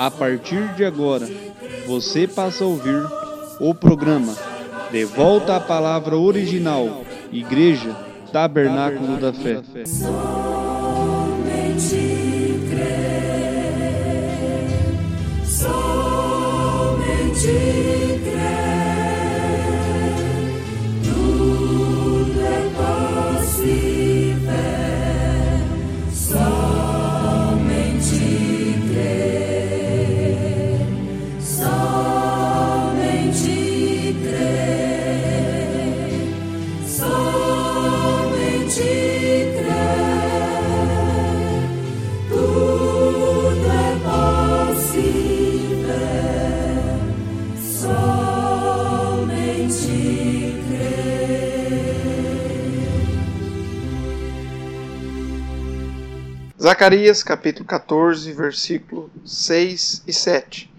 A partir de agora, você passa a ouvir o programa De Volta à Palavra Original, Igreja Tabernáculo da Fé. Zacarias capítulo 14, versículo 6 e 7.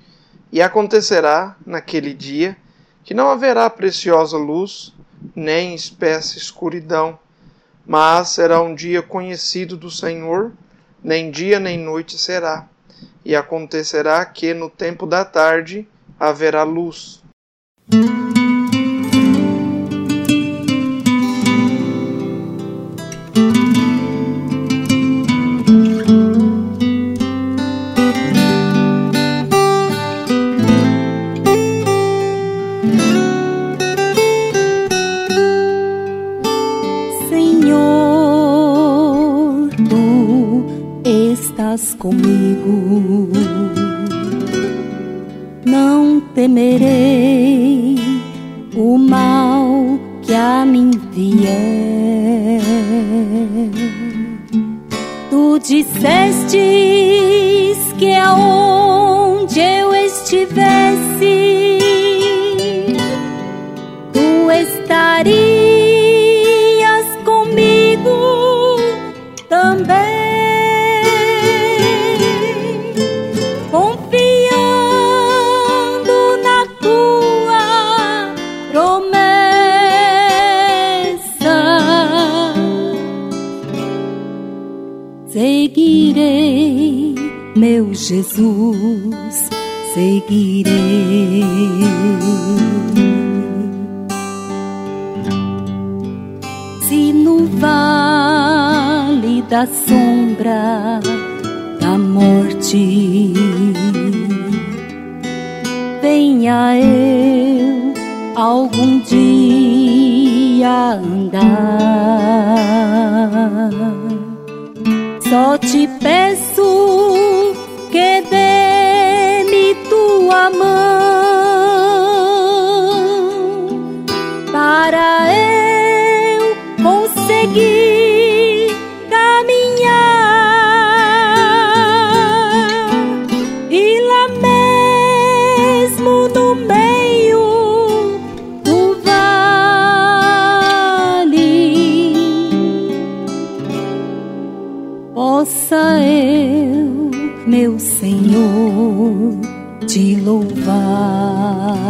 E acontecerá naquele dia que não haverá preciosa luz, nem espessa escuridão, mas será um dia conhecido do Senhor, nem dia nem noite será. E acontecerá que no tempo da tarde haverá luz. Estás comigo. Não temerei o mal que a mim vier. Tu dissestes que aonde eu estivesse, Jesus seguirei. Se no vale da sombra da morte venha eu algum dia andar, só te peço tua mão para eu conseguir te louvar.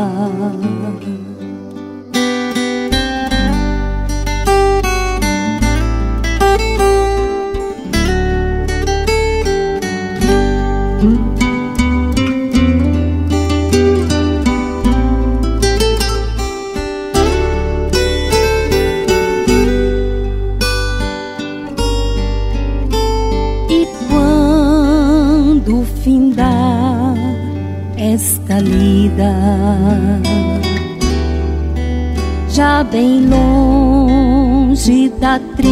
Longe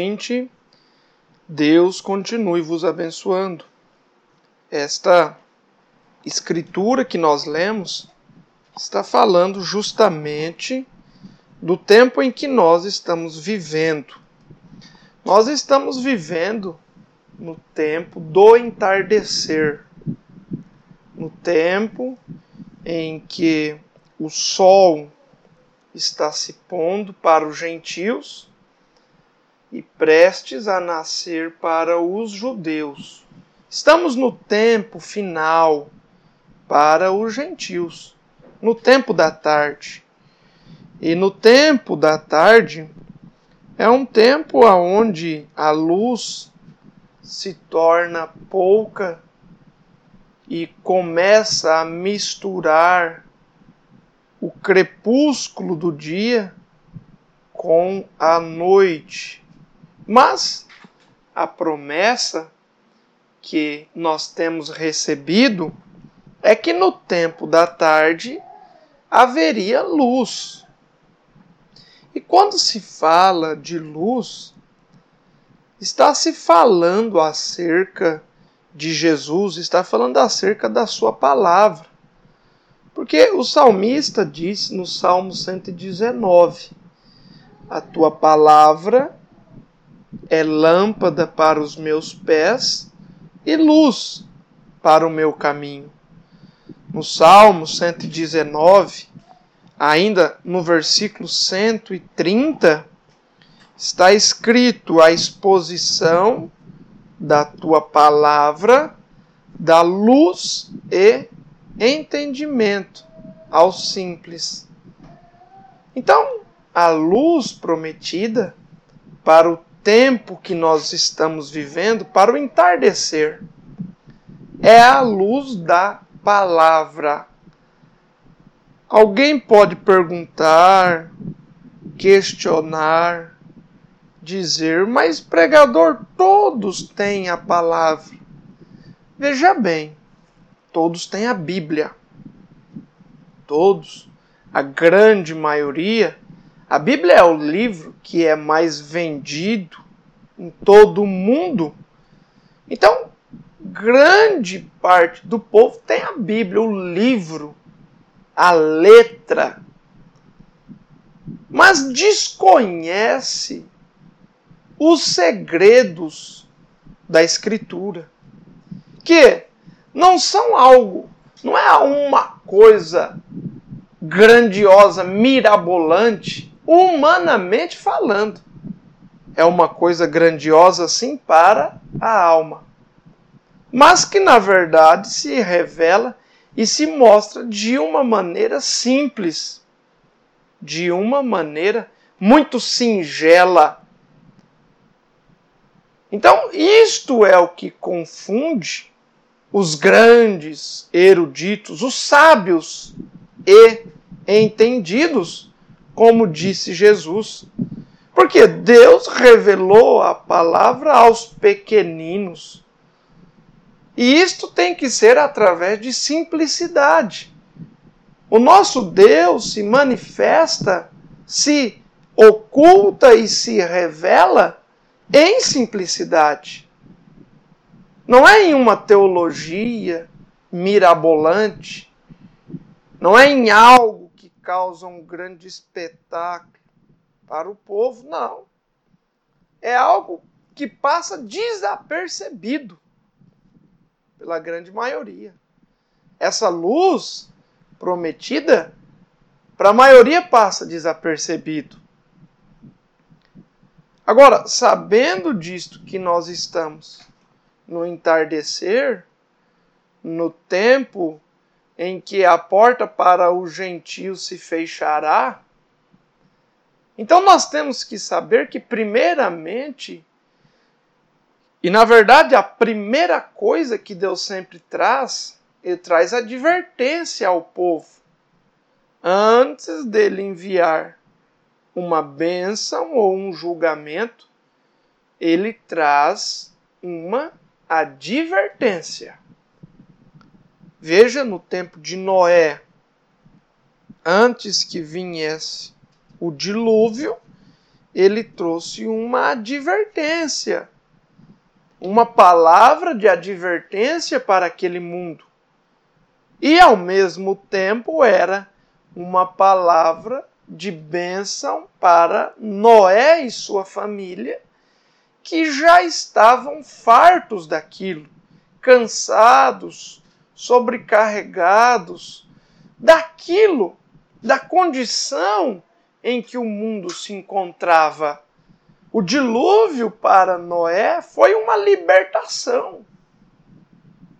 ouvinte, Deus continue vos abençoando. Esta escritura que nós lemos está falando justamente do tempo em que nós estamos vivendo. Nós estamos vivendo no tempo do entardecer, no tempo em que o sol está se pondo para os gentios e prestes a nascer para os judeus. Estamos no tempo final para os gentios, no tempo da tarde. E no tempo da tarde é um tempo onde a luz se torna pouca e começa a misturar o crepúsculo do dia com a noite. Mas a promessa que nós temos recebido é que no tempo da tarde haveria luz. E quando se fala de luz, está se falando acerca de Jesus, está falando acerca da sua palavra. Porque o salmista diz no Salmo 119: A tua palavra é lâmpada para os meus pés e luz para o meu caminho. No Salmo 119, ainda no versículo 130, está escrito a exposição da tua palavra, da luz e entendimento aos simples. Então, a luz prometida para o tempo que nós estamos vivendo, para o entardecer, é a luz da palavra. Alguém pode perguntar, questionar, dizer, mas pregador, todos têm a palavra. Veja bem, todos têm a Bíblia. Todos, a grande maioria. A Bíblia é o livro que é mais vendido em todo o mundo. Então, grande parte do povo tem a Bíblia, o livro, a letra, mas desconhece os segredos da Escritura, que não são algo, não é uma coisa grandiosa, mirabolante, humanamente falando. É uma coisa grandiosa sim para a alma, mas que na verdade se revela e se mostra de uma maneira simples, de uma maneira muito singela. Então, isto é o que confunde os grandes eruditos, os sábios e entendidos, como disse Jesus. Porque Deus revelou a palavra aos pequeninos. E isto tem que ser através de simplicidade. O nosso Deus se manifesta, se oculta e se revela em simplicidade. Não é em uma teologia mirabolante, não é em algo causa um grande espetáculo para o povo, não. É algo que passa desapercebido pela grande maioria. Essa luz prometida, para a maioria passa desapercebido. Agora, sabendo disto que nós estamos no entardecer, no tempo em que a porta para o gentio se fechará. Então nós temos que saber que, primeiramente, e na verdade a primeira coisa que Deus sempre traz, ele traz advertência ao povo. Antes dele enviar uma bênção ou um julgamento, ele traz uma advertência. Veja no tempo de Noé, antes que viesse o dilúvio, ele trouxe uma advertência, uma palavra de advertência para aquele mundo. E ao mesmo tempo era uma palavra de bênção para Noé e sua família, que já estavam fartos daquilo, cansados, sobrecarregados daquilo, da condição em que o mundo se encontrava. O dilúvio para Noé foi uma libertação.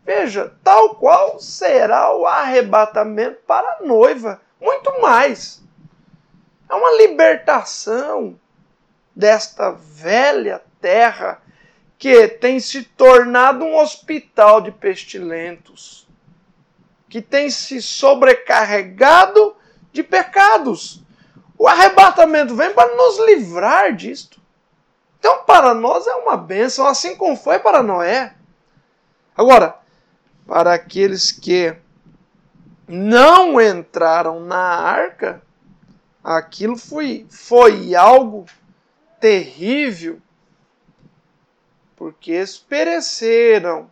Veja, tal qual será o arrebatamento para a noiva, muito mais. É uma libertação desta velha terra que tem se tornado um hospital de pestilentos, que tem se sobrecarregado de pecados. O arrebatamento vem para nos livrar disto. Então, para nós é uma bênção, assim como foi para Noé. Agora, para aqueles que não entraram na arca, aquilo foi, foi algo terrível, porque eles pereceram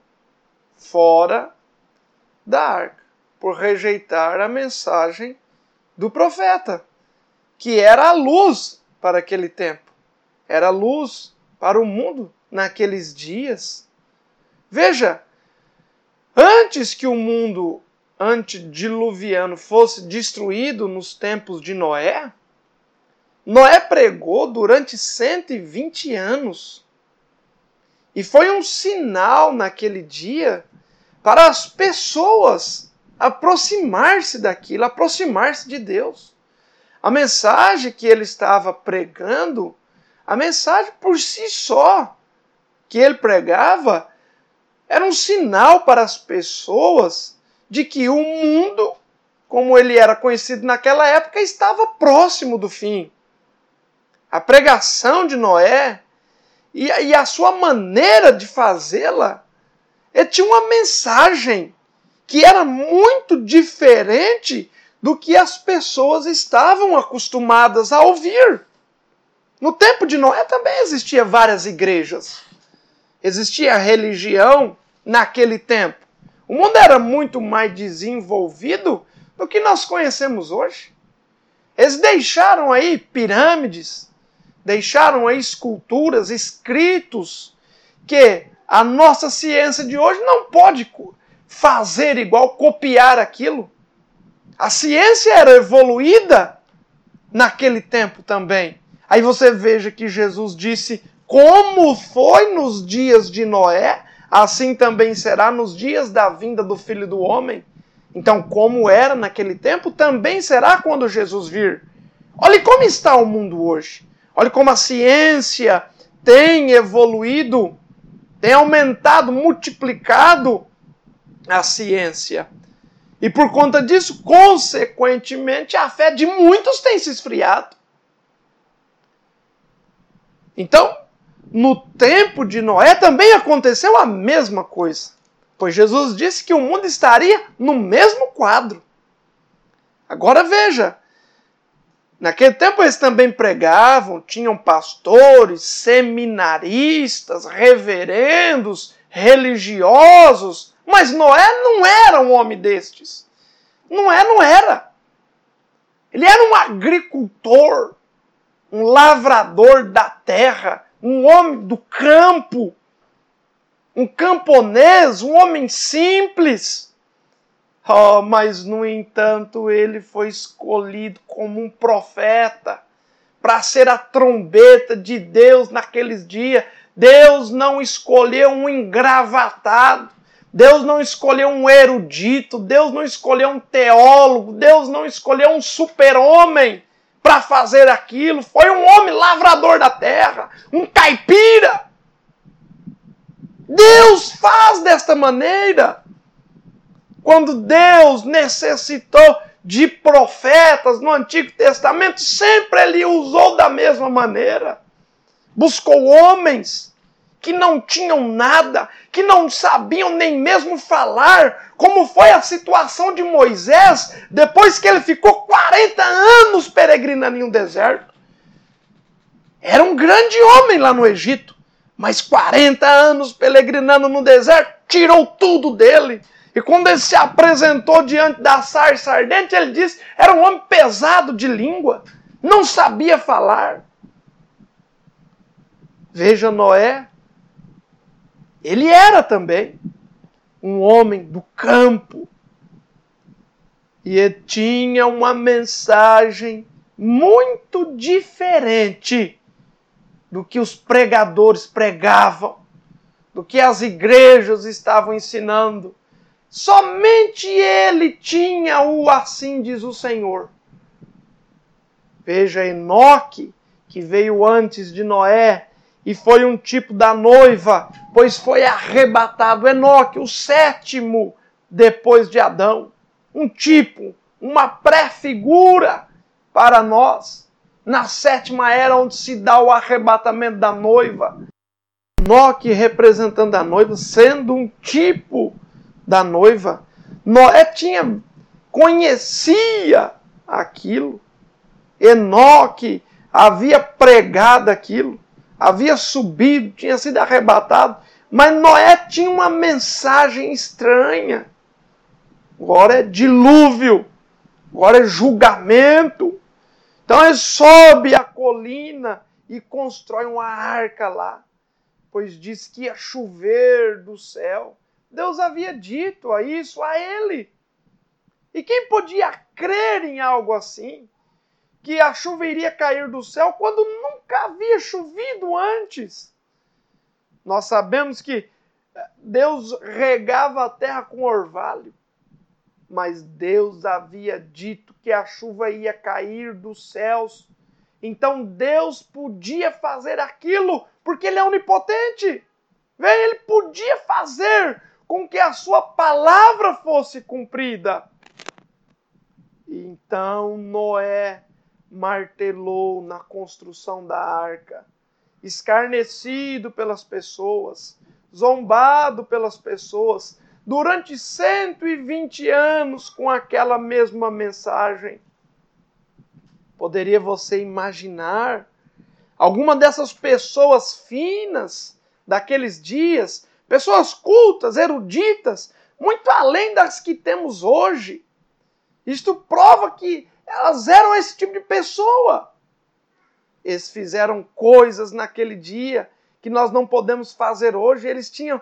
fora da arca, por rejeitar a mensagem do profeta que era a luz para aquele tempo, era a luz para o mundo naqueles dias. Veja, antes que o mundo antediluviano fosse destruído nos tempos de Noé, Noé pregou durante 120 anos. E foi um sinal naquele dia para as pessoas aproximar-se daquilo, aproximar-se de Deus. A mensagem que ele estava pregando, a mensagem por si só que ele pregava, era um sinal para as pessoas de que o mundo, como ele era conhecido naquela época, estava próximo do fim. A pregação de Noé e, a sua maneira de fazê-la, ele tinha uma mensagem que era muito diferente do que as pessoas estavam acostumadas a ouvir. No tempo de Noé também existia várias igrejas. Existia religião naquele tempo. O mundo era muito mais desenvolvido do que nós conhecemos hoje. Eles deixaram aí pirâmides, deixaram aí esculturas, escritos que a nossa ciência de hoje não pode fazer igual, copiar aquilo. A ciência era evoluída naquele tempo também. Aí você veja que Jesus disse: como foi nos dias de Noé, assim também será nos dias da vinda do Filho do Homem. Então, como era naquele tempo, também será quando Jesus vir. Olhe como está o mundo hoje. Olhe como a ciência tem evoluído, tem aumentado, multiplicado a ciência. E por conta disso, consequentemente, a fé de muitos tem se esfriado. Então, no tempo de Noé também aconteceu a mesma coisa. Pois Jesus disse que o mundo estaria no mesmo quadro. Agora veja, naquele tempo eles também pregavam, tinham pastores, seminaristas, reverendos, religiosos, mas Noé não era um homem destes. Noé não era. Ele era um agricultor, um lavrador da terra, um homem do campo, um camponês, um homem simples. Oh, mas, no entanto, ele foi escolhido como um profeta para ser a trombeta de Deus naqueles dias. Deus não escolheu um engravatado. Deus não escolheu um erudito, Deus não escolheu um teólogo, Deus não escolheu um super-homem para fazer aquilo. Foi um homem lavrador da terra, um caipira. Deus faz desta maneira. Quando Deus necessitou de profetas no Antigo Testamento, sempre ele usou da mesma maneira. Buscou homens que não tinham nada, que não sabiam nem mesmo falar, como foi a situação de Moisés depois que ele ficou 40 anos peregrinando em um deserto. Era um grande homem lá no Egito, mas 40 anos peregrinando no deserto tirou tudo dele. E quando ele se apresentou diante da sarça ardente, ele disse: era um homem pesado de língua, não sabia falar. Veja Noé, ele era também um homem do campo. E tinha uma mensagem muito diferente do que os pregadores pregavam, do que as igrejas estavam ensinando. Somente ele tinha o assim diz o Senhor. Veja Enoque, que veio antes de Noé e foi um tipo da noiva, pois foi arrebatado. Enoque, o sétimo depois de Adão. Um tipo, uma pré-figura para nós na sétima era onde se dá o arrebatamento da noiva. Enoque representando a noiva, sendo um tipo da noiva. Noé tinha, conhecia aquilo. Enoque havia pregado aquilo, havia subido, tinha sido arrebatado, mas Noé tinha uma mensagem estranha. Agora é dilúvio, agora é julgamento, então ele sobe a colina e constrói uma arca lá, pois diz que ia chover do céu. Deus havia dito a isso a ele. E quem podia crer em algo assim? Que a chuva iria cair do céu quando nunca havia chovido antes. Nós sabemos que Deus regava a terra com orvalho mas Deus havia dito que a chuva ia cair dos céus. Então Deus podia fazer aquilo, porque Ele é onipotente. Ele podia fazer com que a sua palavra fosse cumprida. Então Noé martelou na construção da arca, escarnecido pelas pessoas, zombado pelas pessoas, durante 120 anos com aquela mesma mensagem. Poderia você imaginar alguma dessas pessoas finas daqueles dias, pessoas cultas, eruditas, muito além das que temos hoje? Isto prova que elas eram esse tipo de pessoa. Eles fizeram coisas naquele dia que nós não podemos fazer hoje. Eles tinham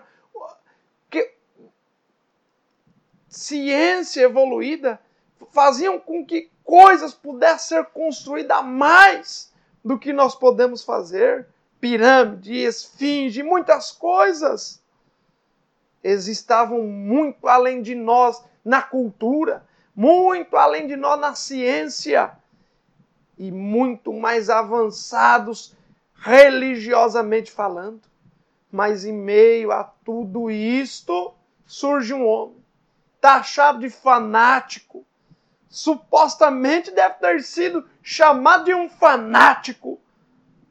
ciência evoluída faziam com que coisas pudessem ser construídas mais do que nós podemos fazer. Pirâmide, esfinge, muitas coisas. Eles estavam muito além de nós na cultura, muito além de nós na ciência e muito mais avançados religiosamente falando. Mas em meio a tudo isto surge um homem taxado de fanático. Supostamente deve ter sido chamado de um fanático.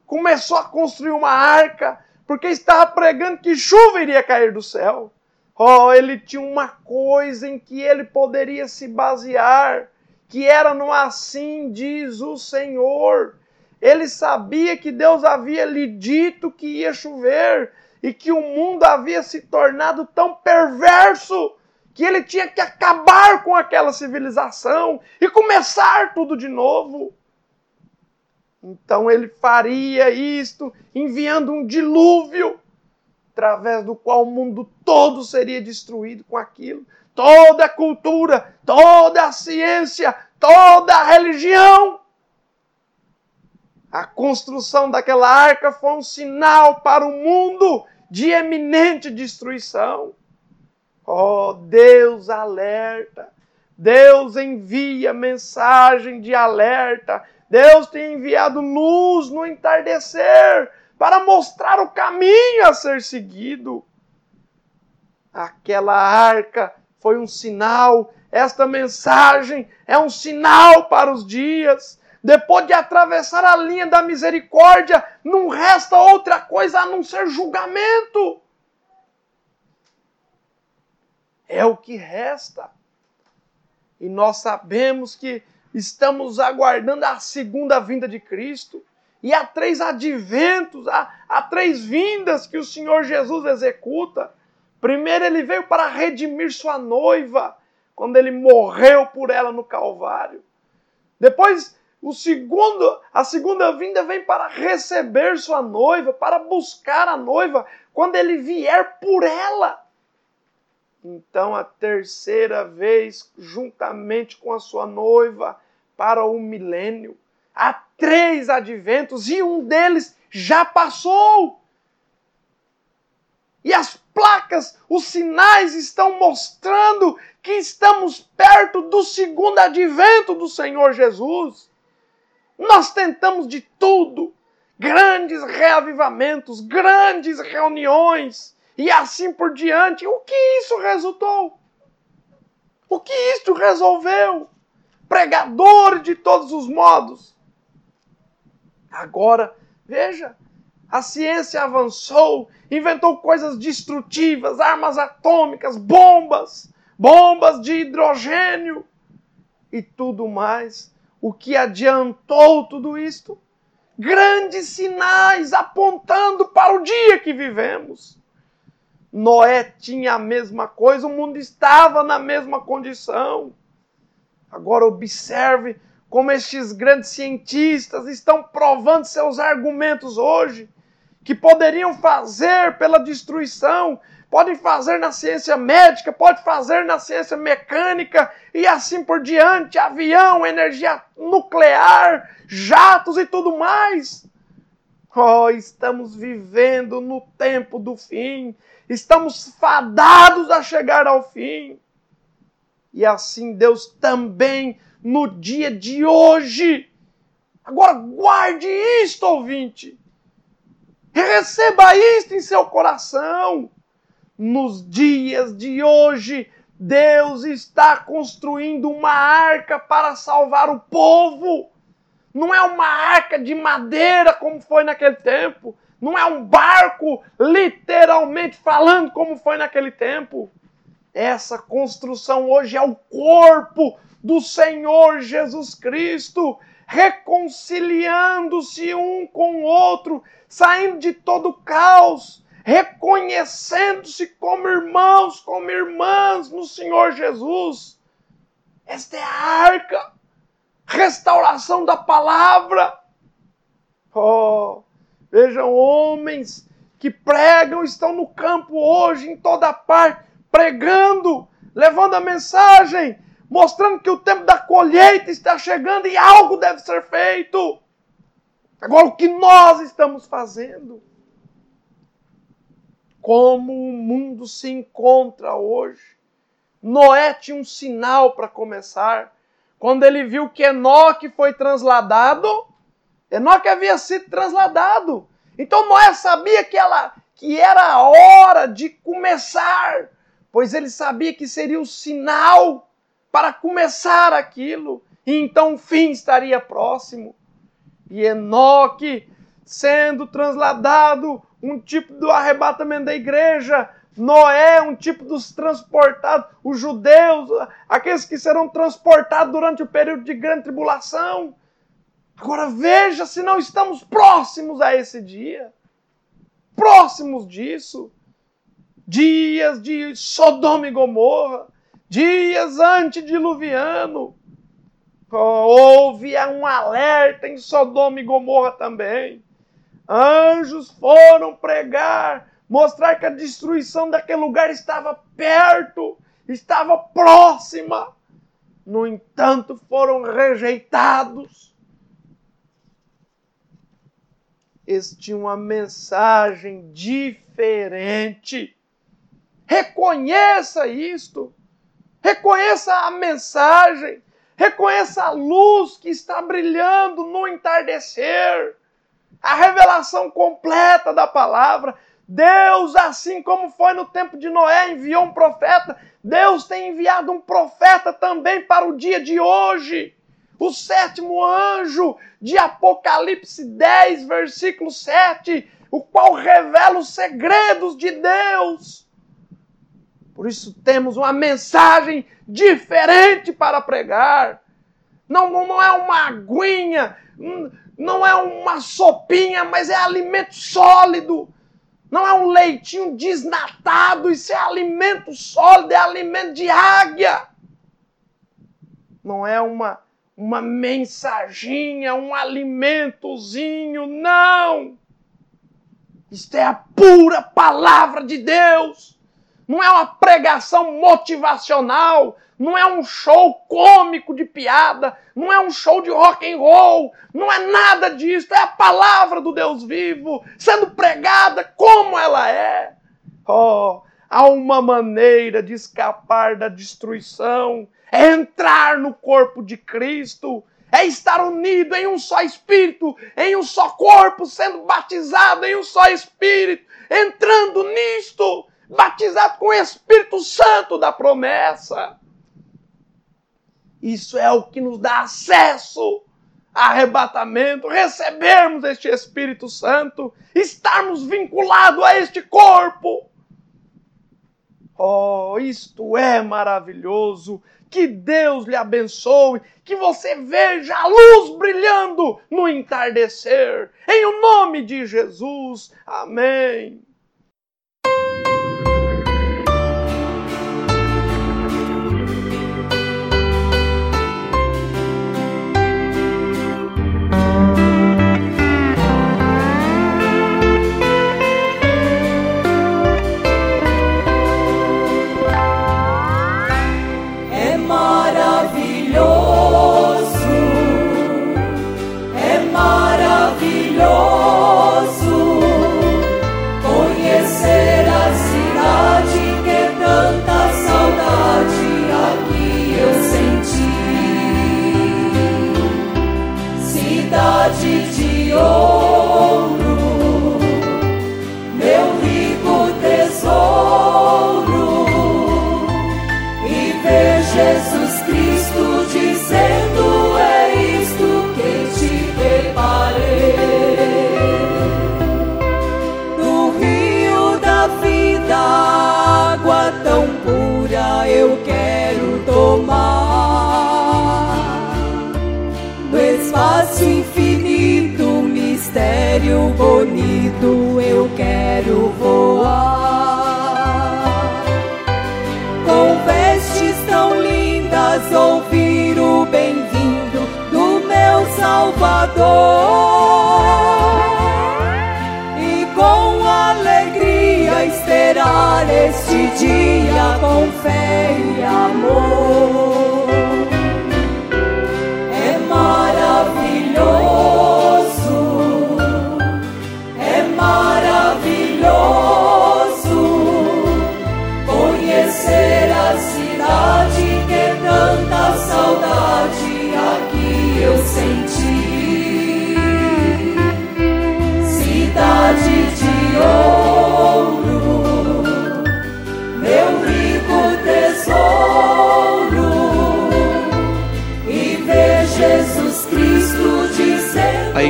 Começou a construir uma arca porque estava pregando que chuva iria cair do céu. Oh, ele tinha uma coisa em que ele poderia se basear, que era no assim diz o Senhor. Ele sabia que Deus havia lhe dito que ia chover e que o mundo havia se tornado tão perverso que ele tinha que acabar com aquela civilização e começar tudo de novo. Então ele faria isto enviando um dilúvio, através do qual o mundo todo seria destruído com aquilo. Toda a cultura, toda a ciência, toda a religião. A construção daquela arca foi um sinal para o mundo de eminente destruição. Oh, Deus alerta. Deus envia mensagem de alerta. Deus tem enviado luz no entardecer para mostrar o caminho a ser seguido. Aquela arca foi um sinal, esta mensagem é um sinal para os dias. Depois de atravessar a linha da misericórdia, não resta outra coisa a não ser julgamento é o que resta. E nós sabemos que estamos aguardando a segunda vinda de Cristo. E há três adventos, há, há três vindas que o Senhor Jesus executa. Primeiro, ele veio para redimir sua noiva, quando ele morreu por ela no Calvário. Depois, o segundo, a segunda vinda vem para receber sua noiva, para buscar a noiva, quando ele vier por ela. Então, a terceira vez, juntamente com a sua noiva, para o milênio. Há três adventos e um deles já passou. E as placas, os sinais estão mostrando que estamos perto do segundo advento do Senhor Jesus. Nós tentamos de tudo, grandes reavivamentos, grandes reuniões e assim por diante. O que isso resultou? O que isso resolveu? Pregadores de todos os modos. Agora, veja, a ciência avançou, inventou coisas destrutivas, armas atômicas, bombas, bombas de hidrogênio e tudo mais. O que adiantou tudo isto? Grandes sinais apontando para o dia que vivemos. Noé tinha a mesma coisa, o mundo estava na mesma condição. Agora observe como estes grandes cientistas estão provando seus argumentos hoje, que poderiam fazer pela destruição, podem fazer na ciência médica, pode fazer na ciência mecânica e assim por diante, avião, energia nuclear, jatos e tudo mais. Oh, estamos vivendo no tempo do fim. Estamos fadados a chegar ao fim. E assim Deus também no dia de hoje. Agora guarde isto, ouvinte. Receba isto em seu coração. Nos dias de hoje, Deus está construindo uma arca para salvar o povo. Não é uma arca de madeira como foi naquele tempo. Não é um barco, literalmente falando, como foi naquele tempo. Essa construção hoje é o corpo do Senhor Jesus Cristo, reconciliando-se um com o outro, saindo de todo o caos, reconhecendo-se como irmãos, como irmãs no Senhor Jesus. Esta é a arca, restauração da palavra. Oh, vejam, homens que pregam, estão no campo hoje, em toda parte, pregando, levando a mensagem, mostrando que o tempo da colheita está chegando e algo deve ser feito. Agora, o que nós estamos fazendo? Como o mundo se encontra hoje? Noé tinha um sinal para começar. Quando ele viu que Enoque foi transladado, Enoque havia sido transladado. Então Noé sabia que, ela, que era a hora de começar, pois ele sabia que seria o sinal para começar aquilo, e então o fim estaria próximo. E Enoque, sendo transladado, um tipo do arrebatamento da igreja, Noé, um tipo dos transportados, os judeus, aqueles que serão transportados durante o período de grande tribulação. Agora veja se não estamos próximos a esse dia. Próximos disso. Dias de Sodoma e Gomorra dias antediluviano. Houve um alerta em Sodoma e Gomorra também. Anjos foram pregar, mostrar que a destruição daquele lugar estava perto, estava próxima. No entanto, foram rejeitados. Eles tinham uma mensagem diferente. Reconheça isto. Reconheça a mensagem. Reconheça a luz que está brilhando no entardecer. A revelação completa da palavra. Deus, assim como foi no tempo de Noé, enviou um profeta. Deus tem enviado um profeta também para o dia de hoje. O sétimo anjo de Apocalipse 10, versículo 7, o qual revela os segredos de Deus. Por isso temos uma mensagem diferente para pregar. Não, não, é uma aguinha, não é uma sopinha, mas é alimento sólido. Não é um leitinho desnatado, isso é alimento sólido, é alimento de águia. Não é uma, uma mensaginha, um alimentozinho, não. Isto é a pura palavra de Deus. Não é uma pregação motivacional, não é um show cômico de piada, não é um show de rock and roll, não é nada disso, é a palavra do Deus vivo sendo pregada como ela é. Oh, há uma maneira de escapar da destruição, é entrar no corpo de Cristo, é estar unido em um só espírito, em um só corpo, sendo batizado em um só espírito, entrando nisto, batizado com o Espírito Santo da promessa. Isso é o que nos dá acesso a arrebatamento, recebermos este Espírito Santo, estarmos vinculados a este corpo. Oh, isto é maravilhoso. Que Deus lhe abençoe, que você veja a luz brilhando no entardecer. Em o nome de Jesus. Amém.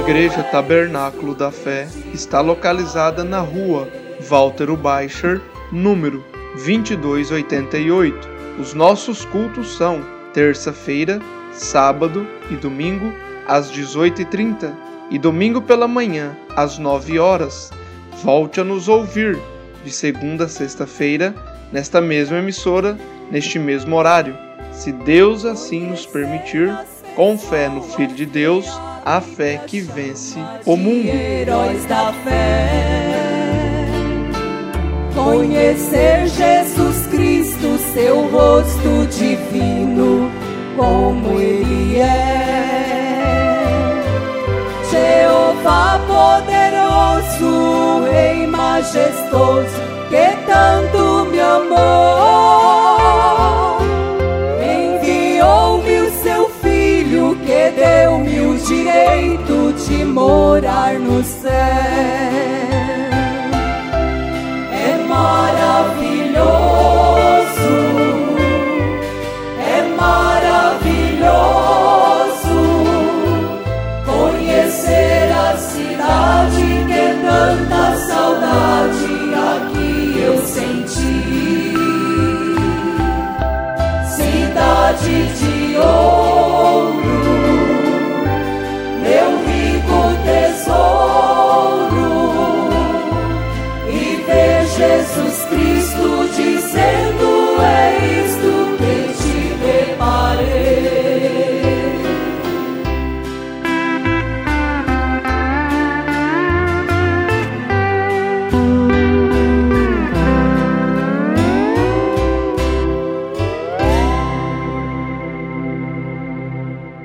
Igreja Tabernáculo da Fé está localizada na rua Walter Baicher, número 2288. Os nossos cultos são terça-feira, sábado e domingo às 18h30 e domingo pela manhã às 9 horas. Volte a nos ouvir de segunda a sexta-feira, nesta mesma emissora, neste mesmo horário. Se Deus assim nos permitir, com fé no Filho de Deus, a fé que vence o mundo. Heróis da fé, conhecer Jesus Cristo, seu rosto divino, como Ele é. Jeová poderoso, Rei majestoso, que tanto me amou. No céu.